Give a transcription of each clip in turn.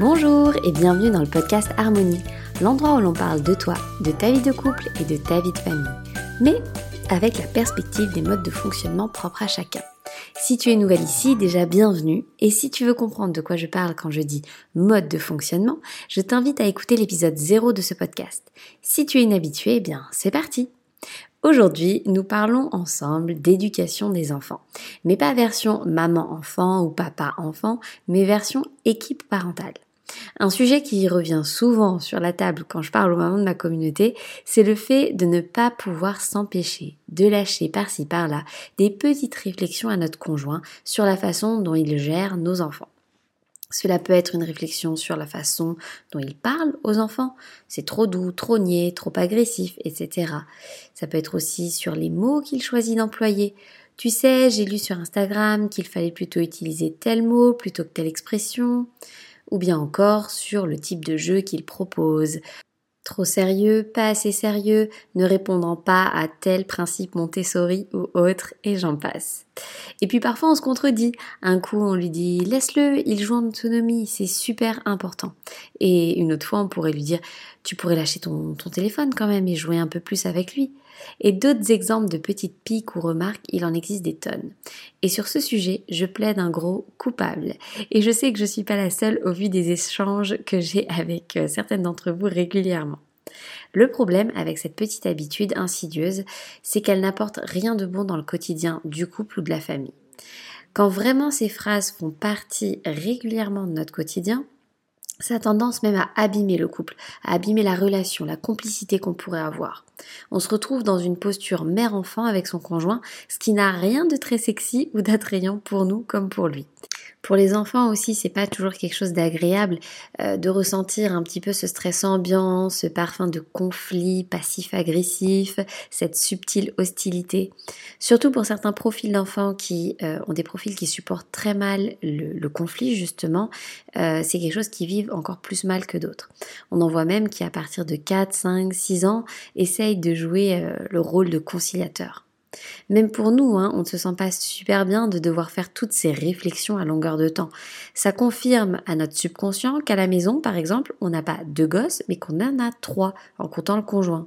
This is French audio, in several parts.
Bonjour et bienvenue dans le podcast Harmonie, l'endroit où l'on parle de toi, de ta vie de couple et de ta vie de famille, mais avec la perspective des modes de fonctionnement propres à chacun. Si tu es nouvelle ici, déjà bienvenue, et si tu veux comprendre de quoi je parle quand je dis mode de fonctionnement, je t'invite à écouter l'épisode 0 de ce podcast. Si tu es inhabitué, eh bien c'est parti Aujourd'hui, nous parlons ensemble d'éducation des enfants. Mais pas version maman-enfant ou papa-enfant, mais version équipe parentale. Un sujet qui revient souvent sur la table quand je parle aux mamans de ma communauté, c'est le fait de ne pas pouvoir s'empêcher de lâcher par-ci par-là des petites réflexions à notre conjoint sur la façon dont il gère nos enfants. Cela peut être une réflexion sur la façon dont il parle aux enfants. C'est trop doux, trop niais, trop agressif, etc. Ça peut être aussi sur les mots qu'il choisit d'employer. Tu sais, j'ai lu sur Instagram qu'il fallait plutôt utiliser tel mot plutôt que telle expression ou bien encore sur le type de jeu qu'il propose. Trop sérieux, pas assez sérieux, ne répondant pas à tel principe Montessori ou autre, et j'en passe. Et puis parfois on se contredit. Un coup on lui dit laisse-le, il joue en autonomie, c'est super important. Et une autre fois on pourrait lui dire tu pourrais lâcher ton, téléphone quand même et jouer un peu plus avec lui. Et d'autres exemples de petites piques ou remarques, il en existe des tonnes. Et sur ce sujet, je plaide un gros coupable. Et je sais que je ne suis pas la seule au vu des échanges que j'ai avec euh, certaines d'entre vous régulièrement. Le problème avec cette petite habitude insidieuse, c'est qu'elle n'apporte rien de bon dans le quotidien du couple ou de la famille. Quand vraiment ces phrases font partie régulièrement de notre quotidien, ça a tendance même à abîmer le couple, à abîmer la relation, la complicité qu'on pourrait avoir. On se retrouve dans une posture mère-enfant avec son conjoint, ce qui n'a rien de très sexy ou d'attrayant pour nous comme pour lui. Pour les enfants aussi, c'est pas toujours quelque chose d'agréable euh, de ressentir un petit peu ce stress ambiant, ce parfum de conflit passif-agressif, cette subtile hostilité. Surtout pour certains profils d'enfants qui euh, ont des profils qui supportent très mal le, conflit, justement, euh, c'est quelque chose qui vivent encore plus mal que d'autres. On en voit même qui, à partir de 4, 5, 6 ans, essayent de jouer le rôle de conciliateur. Même pour nous, hein, on ne se sent pas super bien de devoir faire toutes ces réflexions à longueur de temps. Ça confirme à notre subconscient qu'à la maison, par exemple, on n'a pas deux gosses, mais qu'on en a trois, en comptant le conjoint.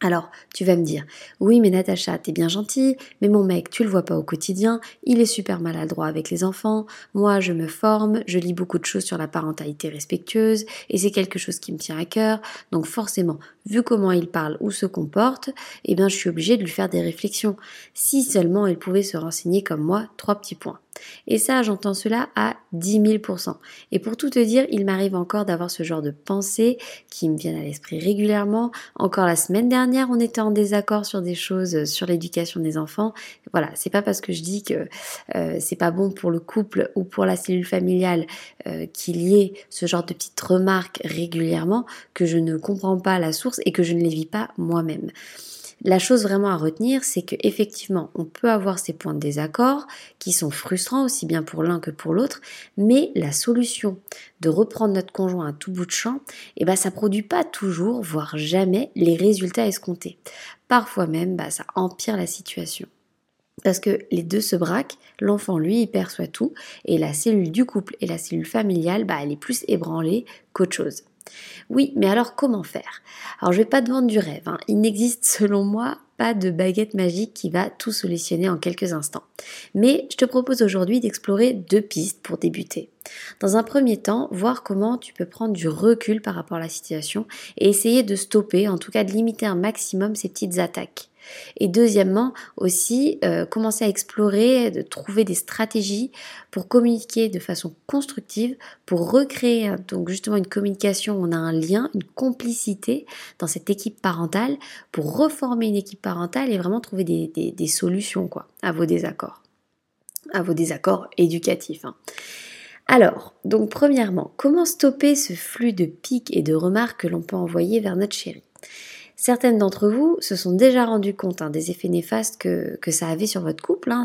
Alors, tu vas me dire, oui, mais Natacha, t'es bien gentille, mais mon mec, tu le vois pas au quotidien, il est super maladroit avec les enfants, moi, je me forme, je lis beaucoup de choses sur la parentalité respectueuse, et c'est quelque chose qui me tient à cœur, donc forcément, vu comment il parle ou se comporte, eh bien, je suis obligée de lui faire des réflexions. Si seulement il pouvait se renseigner comme moi, trois petits points. Et ça, j'entends cela à 10 000%. Et pour tout te dire, il m'arrive encore d'avoir ce genre de pensées qui me viennent à l'esprit régulièrement. Encore la semaine dernière, on était en désaccord sur des choses sur l'éducation des enfants. Voilà, c'est pas parce que je dis que euh, c'est pas bon pour le couple ou pour la cellule familiale euh, qu'il y ait ce genre de petites remarques régulièrement que je ne comprends pas la source et que je ne les vis pas moi-même. La chose vraiment à retenir, c'est que effectivement, on peut avoir ces points de désaccord qui sont frustrants aussi bien pour l'un que pour l'autre, mais la solution de reprendre notre conjoint à tout bout de champ, eh ben ça produit pas toujours, voire jamais, les résultats escomptés. Parfois même, bah, ça empire la situation. Parce que les deux se braquent, l'enfant lui il perçoit tout, et la cellule du couple et la cellule familiale, bah, elle est plus ébranlée qu'autre chose. Oui, mais alors comment faire? Alors je vais pas te vendre du rêve. Hein. Il n'existe selon moi pas de baguette magique qui va tout solutionner en quelques instants. Mais je te propose aujourd'hui d'explorer deux pistes pour débuter. Dans un premier temps, voir comment tu peux prendre du recul par rapport à la situation et essayer de stopper, en tout cas de limiter un maximum ces petites attaques. Et deuxièmement, aussi, euh, commencer à explorer, de trouver des stratégies pour communiquer de façon constructive, pour recréer donc justement une communication, on a un lien, une complicité dans cette équipe parentale, pour reformer une équipe parentale et vraiment trouver des, solutions quoi, à vos désaccords, à vos désaccords éducatifs. Hein. Alors, donc premièrement, comment stopper ce flux de pics et de remarques que l'on peut envoyer vers notre chérie? Certaines d'entre vous se sont déjà rendues compte hein, des effets néfastes que, que, ça avait sur votre couple, hein,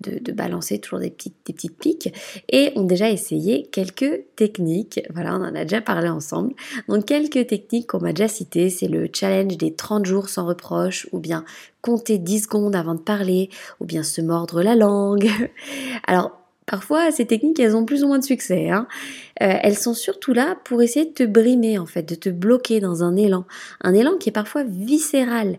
de, de, balancer toujours des petites, des petites piques, et ont déjà essayé quelques techniques. Voilà, on en a déjà parlé ensemble. Donc quelques techniques qu'on m'a déjà citées, c'est le challenge des 30 jours sans reproche, ou bien compter 10 secondes avant de parler, ou bien se mordre la langue. Alors Parfois, ces techniques, elles ont plus ou moins de succès. Hein. Euh, elles sont surtout là pour essayer de te brimer, en fait, de te bloquer dans un élan. Un élan qui est parfois viscéral.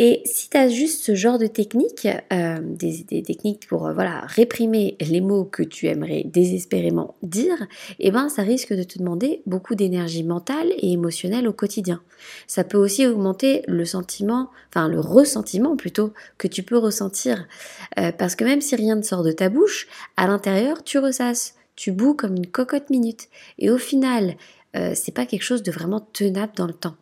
Et si tu as juste ce genre de technique, euh, des, techniques pour euh, voilà réprimer les mots que tu aimerais désespérément dire, eh ben ça risque de te demander beaucoup d'énergie mentale et émotionnelle au quotidien. Ça peut aussi augmenter le sentiment, enfin le ressentiment plutôt que tu peux ressentir, euh, parce que même si rien ne sort de ta bouche, à l'intérieur tu ressasses, tu boues comme une cocotte minute, et au final, c'est pas quelque chose de vraiment tenable dans le temps.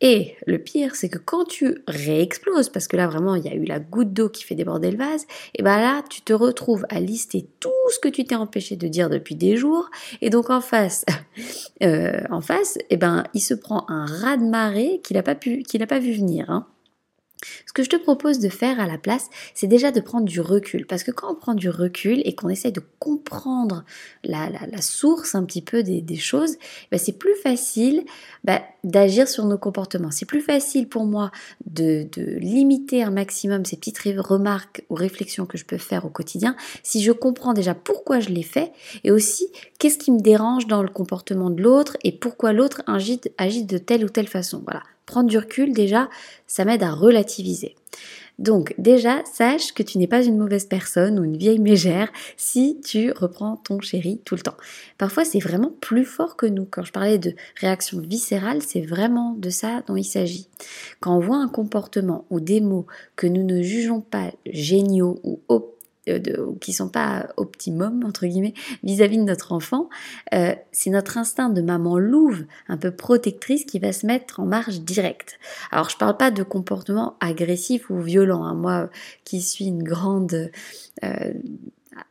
Et le pire, c'est que quand tu réexploses, parce que là vraiment il y a eu la goutte d'eau qui fait déborder le vase, et ben là tu te retrouves à lister tout ce que tu t'es empêché de dire depuis des jours, et donc en face, euh, en face, et ben il se prend un raz de marée qu'il n'a pas pu, qu'il pas vu venir. Hein. Ce que je te propose de faire à la place, c'est déjà de prendre du recul. Parce que quand on prend du recul et qu'on essaie de comprendre la, source un petit peu des, choses, bah, c'est plus facile bah, d'agir sur nos comportements. C'est plus facile pour moi de, limiter un maximum ces petites remarques ou réflexions que je peux faire au quotidien si je comprends déjà pourquoi je les fais et aussi qu'est-ce qui me dérange dans le comportement de l'autre et pourquoi l'autre agit, agit de telle ou telle façon. Voilà prendre du recul, déjà, ça m'aide à relativiser. Donc déjà, sache que tu n'es pas une mauvaise personne ou une vieille mégère si tu reprends ton chéri tout le temps. Parfois, c'est vraiment plus fort que nous. Quand je parlais de réaction viscérale, c'est vraiment de ça dont il s'agit. Quand on voit un comportement ou des mots que nous ne jugeons pas géniaux ou euh, de, qui sont pas optimum entre guillemets vis-à-vis de notre enfant, euh, c'est notre instinct de maman louve, un peu protectrice, qui va se mettre en marche directe. Alors je parle pas de comportement agressif ou violent. Hein. Moi, qui suis une grande euh,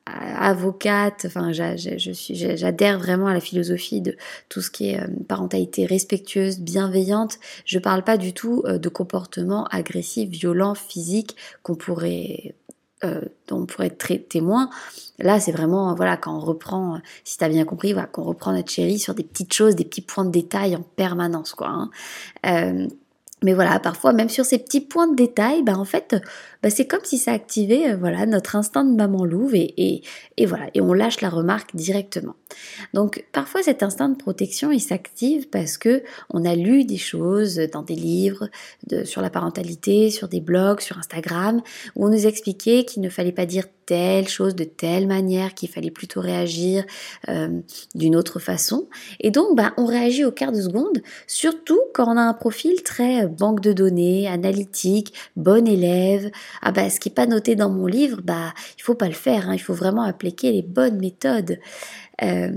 avocate, enfin j'adhère vraiment à la philosophie de tout ce qui est parentalité respectueuse, bienveillante. Je parle pas du tout de comportement agressif, violent, physique qu'on pourrait euh, dont on pourrait être témoin. Là, c'est vraiment, voilà, quand on reprend, si tu as bien compris, voilà, qu'on reprend notre chérie sur des petites choses, des petits points de détail en permanence, quoi. Hein. Euh, mais voilà, parfois, même sur ces petits points de détail, bah, en fait, bah, c'est comme si ça activait euh, voilà, notre instinct de maman louve et, et, voilà, et on lâche la remarque directement. Donc parfois cet instinct de protection il s'active parce que on a lu des choses dans des livres sur la parentalité, sur des blogs, sur Instagram, où on nous expliquait qu'il ne fallait pas dire telle chose de telle manière, qu'il fallait plutôt réagir euh, d'une autre façon. Et donc bah, on réagit au quart de seconde, surtout quand on a un profil très euh, banque de données, analytique, bon élève, ah bah ce qui n'est pas noté dans mon livre, bah il faut pas le faire, hein. il faut vraiment appliquer les bonnes méthodes. Euh,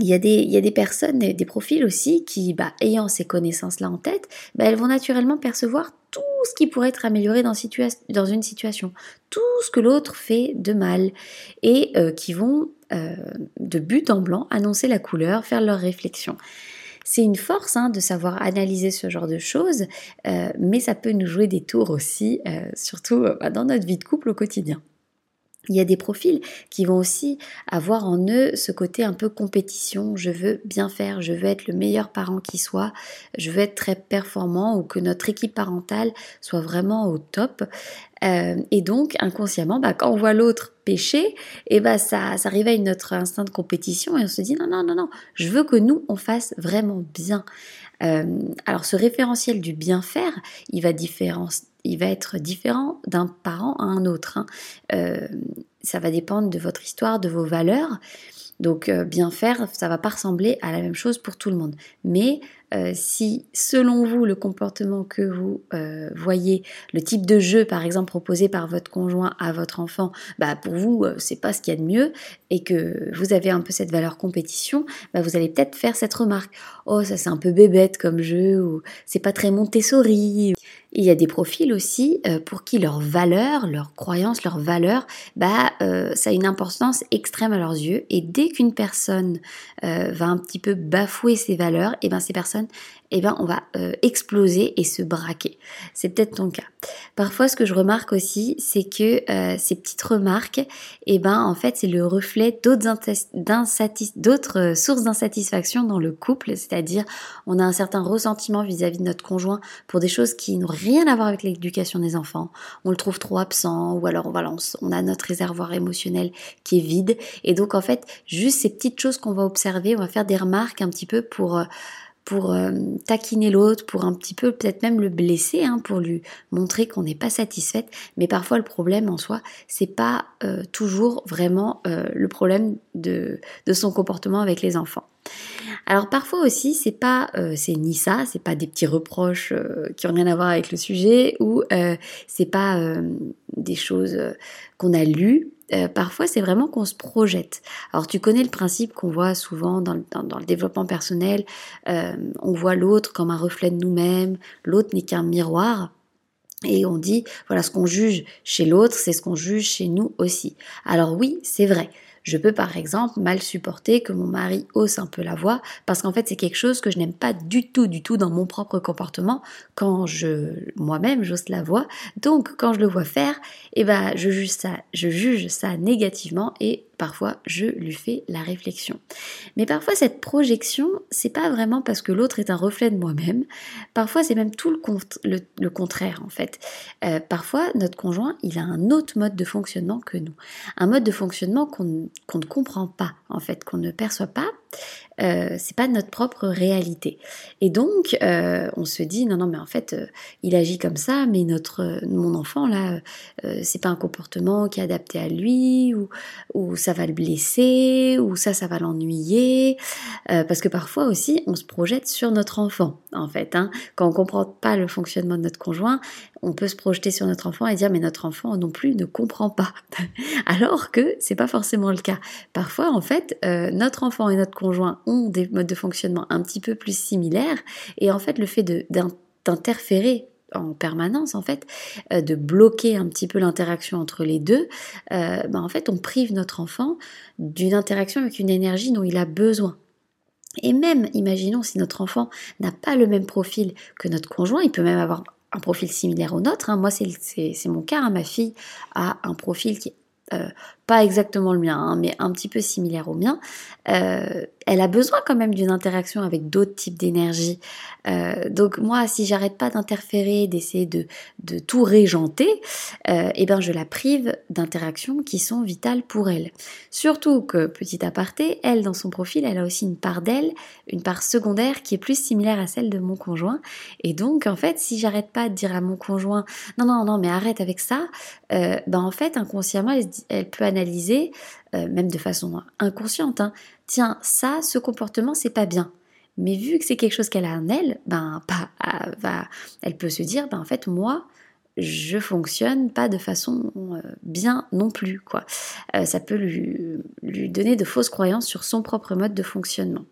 il y, a des, des personnes, des profils aussi qui, bah, ayant ces connaissances-là en tête, bah, elles vont naturellement percevoir tout ce qui pourrait être amélioré dans, une situation, tout ce que l'autre fait de mal, et euh, qui vont, euh, de but en blanc, annoncer la couleur, faire leur réflexion. C'est une force hein, de savoir analyser ce genre de choses, euh, mais ça peut nous jouer des tours aussi, surtout bah, dans notre vie de couple au quotidien. Il y a des profils qui vont aussi avoir en eux ce côté un peu compétition. Je veux bien faire, je veux être le meilleur parent qui soit, je veux être très performant ou que notre équipe parentale soit vraiment au top. Euh, et donc, inconsciemment, bah, quand on voit l'autre pécher, et eh bah, ça, ça réveille notre instinct de compétition et on se dit non, non, non, non, je veux que nous, on fasse vraiment bien. Euh, alors, ce référentiel du bien faire, il va différencier il va être différent d'un parent à un autre. Hein. Euh, ça va dépendre de votre histoire, de vos valeurs. Donc euh, bien faire, ça va pas ressembler à la même chose pour tout le monde. Mais euh, si selon vous le comportement que vous voyez, le type de jeu par exemple proposé par votre conjoint à votre enfant, bah pour vous c'est pas ce qu'il y a de mieux et que vous avez un peu cette valeur compétition, bah vous allez peut-être faire cette remarque. Oh ça c'est un peu bébête comme jeu ou c'est pas très Montessori Il y a des profils aussi euh, pour qui leurs valeurs, leurs croyances, leurs valeurs, bah, euh, ça a une importance extrême à leurs yeux. Et dès qu'une personne euh, va un petit peu bafouer ses valeurs, et eh ben ces personnes, eh ben on va exploser et se braquer. C'est peut-être ton cas. Parfois, ce que je remarque aussi, c'est que ces petites remarques, eh ben en fait, c'est le reflet d'autres sources d'insatisfaction dans le couple. C'est-à-dire, on a un certain ressentiment vis-à-vis -vis de notre conjoint pour des choses qui n'ont rien à voir avec l'éducation des enfants. On le trouve trop absent ou alors voilà, on, a notre réservoir émotionnel qui est vide. Et donc en fait, juste ces petites choses qu'on va observer, on va faire des remarques un petit peu pour... Euh, pour euh, taquiner l'autre, pour un petit peu peut-être même le blesser, hein, pour lui montrer qu'on n'est pas satisfaite. Mais parfois le problème en soi, c'est pas euh, toujours vraiment le problème de, son comportement avec les enfants. Alors parfois aussi, c'est pas, euh, c'est ni ça, c'est pas des petits reproches euh, qui ont rien à voir avec le sujet, ou euh, c'est pas des choses qu'on a lues. Parfois, c'est vraiment qu'on se projette. Alors, tu connais le principe qu'on voit souvent dans le, développement personnel. on voit l'autre comme un reflet de nous-mêmes. L'autre n'est qu'un miroir. Et on dit, voilà, ce qu'on juge chez l'autre, c'est ce qu'on juge chez nous aussi. Alors oui, c'est vrai. Je peux par exemple mal supporter que mon mari hausse un peu la voix parce qu'en fait c'est quelque chose que je n'aime pas du tout du tout dans mon propre comportement quand je moi-même j'hausse la voix. Donc quand je le vois faire, eh ben je juge ça, je juge ça négativement et parfois je lui fais la réflexion. Mais parfois cette projection, c'est pas vraiment parce que l'autre est un reflet de moi-même. Parfois c'est même tout le, contraire en fait. Euh, parfois notre conjoint, il a un autre mode de fonctionnement que nous, un mode de fonctionnement qu'on ne comprend pas en fait, qu'on ne perçoit pas euh, c'est pas notre propre réalité. Et donc, euh, on se dit non, non, mais en fait, euh, il agit comme ça, mais notre, mon enfant là, c'est pas un comportement qui est adapté à lui, ou, ou ça va le blesser, ou ça, ça va l'ennuyer, parce que parfois aussi, on se projette sur notre enfant, en fait. Hein. Quand on comprend pas le fonctionnement de notre conjoint, on peut se projeter sur notre enfant et dire mais notre enfant non plus ne comprend pas, alors que c'est pas forcément le cas. Parfois, en fait, notre enfant et notre conjoint ont des modes de fonctionnement un petit peu plus similaires et en fait le fait d'interférer en permanence en fait, euh, de bloquer un petit peu l'interaction entre les deux, euh, ben, en fait on prive notre enfant d'une interaction avec une énergie dont il a besoin. Et même, imaginons si notre enfant n'a pas le même profil que notre conjoint, il peut même avoir un profil similaire au nôtre. Hein. Moi, c'est mon cas. Hein. Ma fille a un profil qui euh, pas exactement le mien, hein, mais un petit peu similaire au mien, euh, elle a besoin quand même d'une interaction avec d'autres types d'énergie. Euh, donc moi, si j'arrête pas d'interférer, d'essayer de, de, tout régenter, euh, eh ben je la prive d'interactions qui sont vitales pour elle. Surtout que, petit aparté, elle, dans son profil, elle a aussi une part d'elle, une part secondaire qui est plus similaire à celle de mon conjoint. Et donc, en fait, si j'arrête pas de dire à mon conjoint, non, non, non, mais arrête avec ça, ben en fait, inconsciemment, elle, elle peut analyser euh, même de façon inconsciente, hein. tiens, ça, ce comportement, c'est pas bien. Mais vu que c'est quelque chose qu'elle a en elle, ben, pas, euh, va, elle peut se dire, ben, en fait, moi, je fonctionne pas de façon euh, bien non plus, quoi. ça peut lui, donner de fausses croyances sur son propre mode de fonctionnement.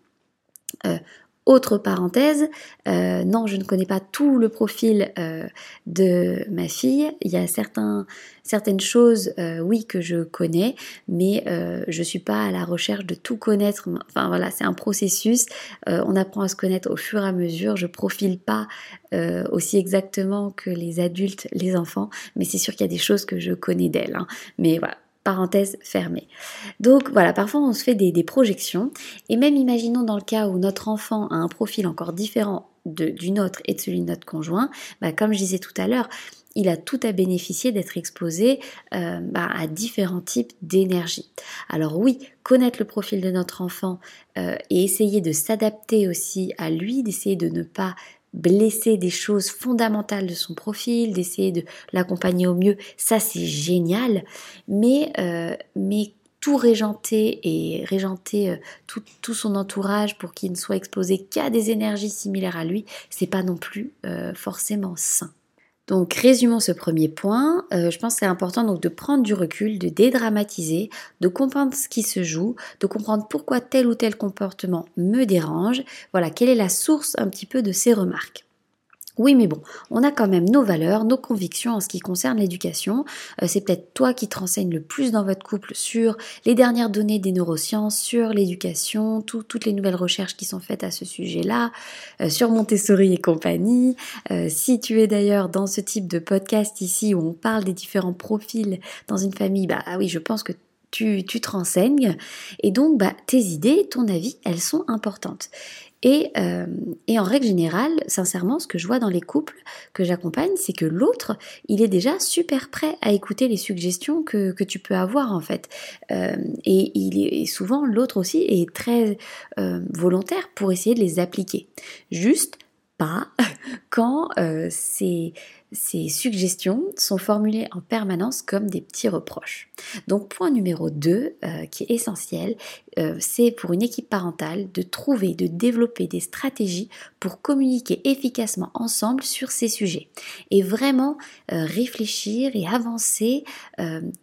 Autre parenthèse, euh, non, je ne connais pas tout le profil euh, de ma fille. Il y a certaines choses, euh, oui, que je connais, mais je ne suis pas à la recherche de tout connaître. Enfin voilà, c'est un processus. on apprend à se connaître au fur et à mesure. Je profile pas aussi exactement que les adultes, les enfants, mais c'est sûr qu'il y a des choses que je connais d'elle. Hein. Mais voilà, parenthèse fermée. Donc voilà, parfois on se fait des, projections, et même imaginons dans le cas où notre enfant a un profil encore différent du nôtre et de celui de notre conjoint, bah, comme je disais tout à l'heure, il a tout à bénéficier d'être exposé euh, bah, à différents types d'énergie. Alors oui, connaître le profil de notre enfant euh, et essayer de s'adapter aussi à lui, d'essayer de ne pas blesser des choses fondamentales de son profil, d'essayer de l'accompagner au mieux, ça c'est génial, mais, euh, mais tout régenter et régenter euh, tout, tout, son entourage pour qu'il ne soit exposé qu'à des énergies similaires à lui, c'est pas non plus euh, forcément sain. Donc résumons ce premier point. Euh, je pense que c'est important donc de prendre du recul, de dédramatiser, de comprendre ce qui se joue, de comprendre pourquoi tel ou tel comportement me dérange. Voilà, quelle est la source un petit peu de ces remarques. Oui, mais bon, on a quand même nos valeurs, nos convictions en ce qui concerne l'éducation. Euh, c'est peut-être toi qui te renseignes le plus dans votre couple sur les dernières données des neurosciences, sur l'éducation, toutes les nouvelles recherches qui sont faites à ce sujet-là, euh, sur Montessori et compagnie. Euh, si tu es d'ailleurs dans ce type de podcast ici où on parle des différents profils dans une famille, bah ah oui, je pense que tu, tu, te renseignes et donc bah, tes idées, ton avis, elles sont importantes. Euh, et, en règle générale, sincèrement, ce que je vois dans les couples que j'accompagne, c'est que l'autre, il est déjà super prêt à écouter les suggestions que, tu peux avoir en fait. Euh, et, il est, souvent, l'autre aussi est très euh, volontaire pour essayer de les appliquer. Juste pas quand c'est ces suggestions sont formulées en permanence comme des petits reproches. Donc point numéro 2 euh, qui est essentiel, euh, c'est pour une équipe parentale de trouver, de développer des stratégies pour communiquer efficacement ensemble sur ces sujets et vraiment euh, réfléchir et avancer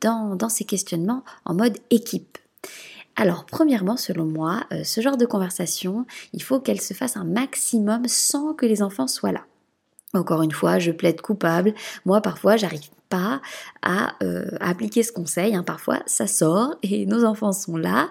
dans, dans ces questionnements en mode équipe. Alors, premièrement, selon moi, ce genre de conversation, il faut qu'elle se fasse un maximum sans que les enfants soient là. Encore une fois, je plaide coupable. Moi, parfois, j'arrive pas à, euh, appliquer ce conseil. Hein. Parfois, ça sort et nos enfants sont là.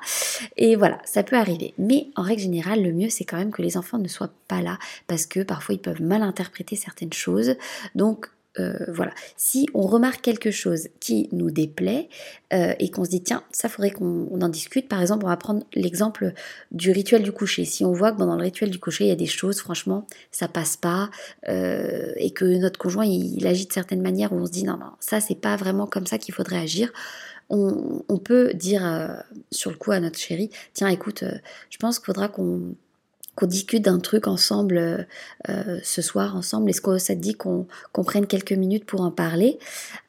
Et voilà, ça peut arriver. Mais en règle générale, le mieux, c'est quand même que les enfants ne soient pas là parce que parfois, ils peuvent mal interpréter certaines choses. Donc, euh, voilà, si on remarque quelque chose qui nous déplaît euh, et qu'on se dit tiens, ça faudrait qu'on en discute. Par exemple, on va prendre l'exemple du rituel du coucher. Si on voit que dans le rituel du coucher, il y a des choses, franchement, ça passe pas euh, et que notre conjoint il, agit de certaines manières où on se dit non, non, ça c'est pas vraiment comme ça qu'il faudrait agir. On, peut dire sur le coup à notre chéri, tiens, écoute, je pense qu'il faudra qu'on qu'on discute d'un truc ensemble euh, euh, ce soir ensemble? Est-ce que ça te dit qu'on prenne quelques minutes pour en parler?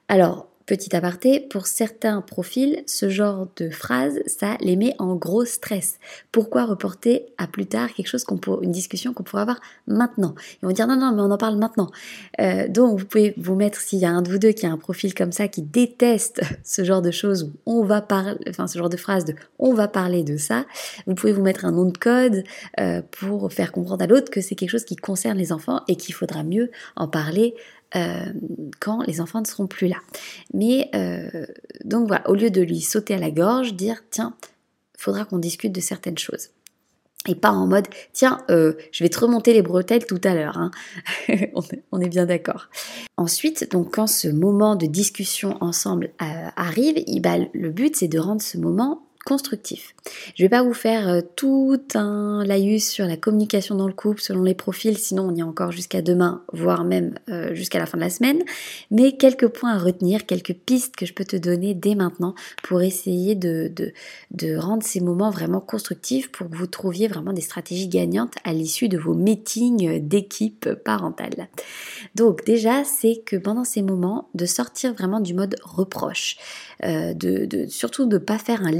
Alors, Petit aparté, pour certains profils, ce genre de phrase, ça les met en gros stress. Pourquoi reporter à plus tard quelque chose qu'on une discussion qu'on pourrait avoir maintenant? Ils vont dire non, non, mais on en parle maintenant. Euh, donc vous pouvez vous mettre, s'il y a un de vous deux qui a un profil comme ça, qui déteste ce genre de choses où on va parler, enfin ce genre de phrase de on va parler de ça, vous pouvez vous mettre un nom de code euh, pour faire comprendre à l'autre que c'est quelque chose qui concerne les enfants et qu'il faudra mieux en parler euh, quand les enfants ne seront plus là. Mais euh, donc voilà, au lieu de lui sauter à la gorge, dire tiens, faudra qu'on discute de certaines choses. Et pas en mode tiens, euh, je vais te remonter les bretelles tout à l'heure. Hein. on est bien d'accord. Ensuite, donc quand ce moment de discussion ensemble arrive, le but c'est de rendre ce moment constructif. Je vais pas vous faire euh, tout un laïus sur la communication dans le couple selon les profils, sinon on y est encore jusqu'à demain, voire même euh, jusqu'à la fin de la semaine, mais quelques points à retenir, quelques pistes que je peux te donner dès maintenant pour essayer de, rendre ces moments vraiment constructifs pour que vous trouviez vraiment des stratégies gagnantes à l'issue de vos meetings d'équipe parentale. Donc déjà, c'est que pendant ces moments, de sortir vraiment du mode reproche, euh, de, surtout de ne pas faire un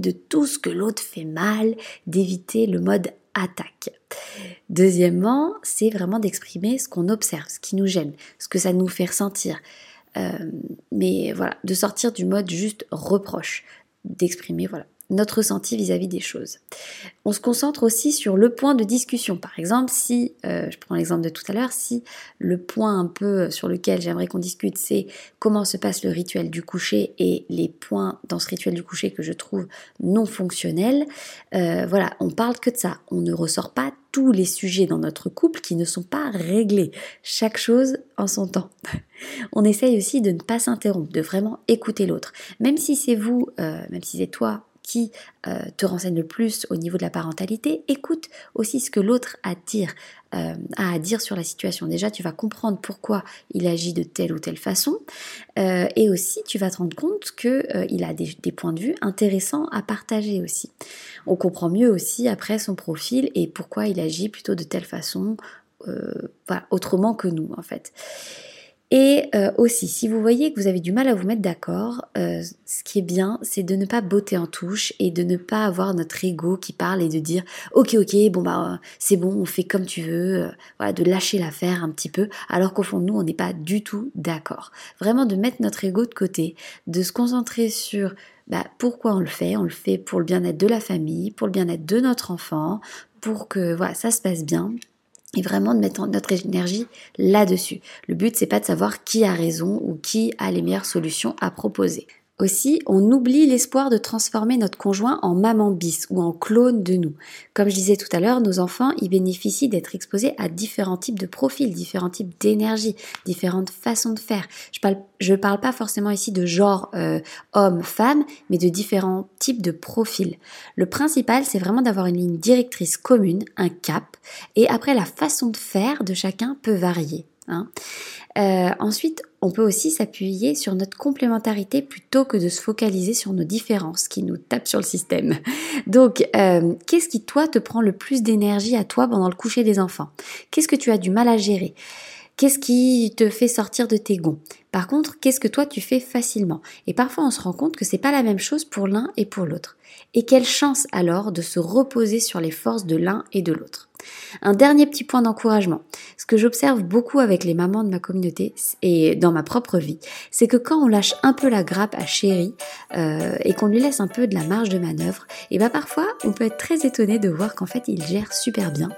de tout ce que l'autre fait mal, d'éviter le mode attaque. Deuxièmement, c'est vraiment d'exprimer ce qu'on observe, ce qui nous gêne, ce que ça nous fait ressentir. Euh, mais voilà, de sortir du mode juste reproche, d'exprimer voilà notre ressenti vis-à-vis des choses. On se concentre aussi sur le point de discussion. Par exemple, si, euh, je prends l'exemple de tout à l'heure, si le point un peu sur lequel j'aimerais qu'on discute, c'est comment se passe le rituel du coucher et les points dans ce rituel du coucher que je trouve non fonctionnels, euh, voilà, on parle que de ça. On ne ressort pas tous les sujets dans notre couple qui ne sont pas réglés. Chaque chose en son temps. On essaye aussi de ne pas s'interrompre, de vraiment écouter l'autre. Même si c'est vous, euh, même si c'est toi qui euh, te renseigne le plus au niveau de la parentalité, écoute aussi ce que l'autre a à dire, euh, a à dire sur la situation. Déjà, tu vas comprendre pourquoi il agit de telle ou telle façon, euh, et aussi tu vas te rendre compte qu'il a des, points de vue intéressants à partager aussi. On comprend mieux aussi après son profil et pourquoi il agit plutôt de telle façon, autrement que nous en fait. Et euh, aussi, si vous voyez que vous avez du mal à vous mettre d'accord, euh, ce qui est bien, c'est de ne pas botter en touche et de ne pas avoir notre ego qui parle et de dire ok ok bon bah euh, c'est bon on fait comme tu veux, voilà de lâcher l'affaire un petit peu, alors qu'au fond nous on n'est pas du tout d'accord. Vraiment de mettre notre ego de côté, de se concentrer sur bah, pourquoi on le fait, on le fait pour le bien-être de la famille, pour le bien-être de notre enfant, pour que voilà ça se passe bien et vraiment de mettre notre énergie là-dessus. Le but c'est pas de savoir qui a raison ou qui a les meilleures solutions à proposer. Aussi, on oublie l'espoir de transformer notre conjoint en maman bis ou en clone de nous. Comme je disais tout à l'heure, nos enfants, ils bénéficient d'être exposés à différents types de profils, différents types d'énergie, différentes façons de faire. Je parle, je parle pas forcément ici de genre euh, homme-femme, mais de différents types de profils. Le principal, c'est vraiment d'avoir une ligne directrice commune, un cap, et après la façon de faire de chacun peut varier. Hein. Euh, ensuite, on peut aussi s'appuyer sur notre complémentarité plutôt que de se focaliser sur nos différences qui nous tapent sur le système. Donc, euh, qu'est-ce qui, toi, te prend le plus d'énergie à toi pendant le coucher des enfants? Qu'est-ce que tu as du mal à gérer? Qu'est-ce qui te fait sortir de tes gonds? Par contre, qu'est-ce que toi tu fais facilement? Et parfois on se rend compte que c'est pas la même chose pour l'un et pour l'autre. Et quelle chance alors de se reposer sur les forces de l'un et de l'autre. Un dernier petit point d'encouragement. Ce que j'observe beaucoup avec les mamans de ma communauté et dans ma propre vie, c'est que quand on lâche un peu la grappe à chérie euh, et qu'on lui laisse un peu de la marge de manœuvre, et bien parfois on peut être très étonné de voir qu'en fait il gère super bien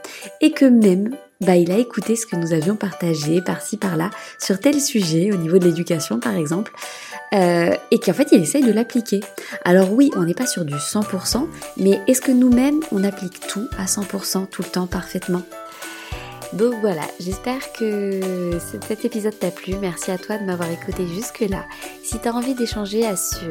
et que même bah, il a écouté ce que nous avions partagé par-ci par-là sur tel sujet au niveau de l'éducation par exemple euh, et qu'en fait il essaye de l'appliquer. Alors oui, on n'est pas sur du 100%, mais est-ce que nous-mêmes on applique tout à 100% tout le temps parfaitement? Donc voilà, j'espère que cet épisode t'a plu. Merci à toi de m'avoir écouté jusque-là. Si tu as envie d'échanger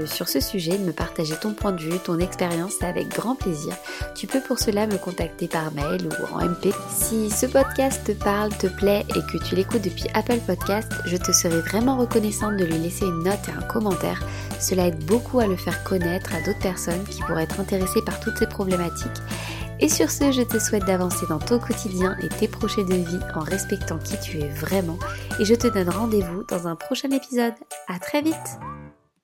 sur ce sujet, de me partager ton point de vue, ton expérience, c'est avec grand plaisir. Tu peux pour cela me contacter par mail ou en MP. Si ce podcast te parle, te plaît et que tu l'écoutes depuis Apple Podcast, je te serais vraiment reconnaissante de lui laisser une note et un commentaire. Cela aide beaucoup à le faire connaître à d'autres personnes qui pourraient être intéressées par toutes ces problématiques. Et sur ce, je te souhaite d'avancer dans ton quotidien et tes projets de vie en respectant qui tu es vraiment. Et je te donne rendez-vous dans un prochain épisode. À très vite!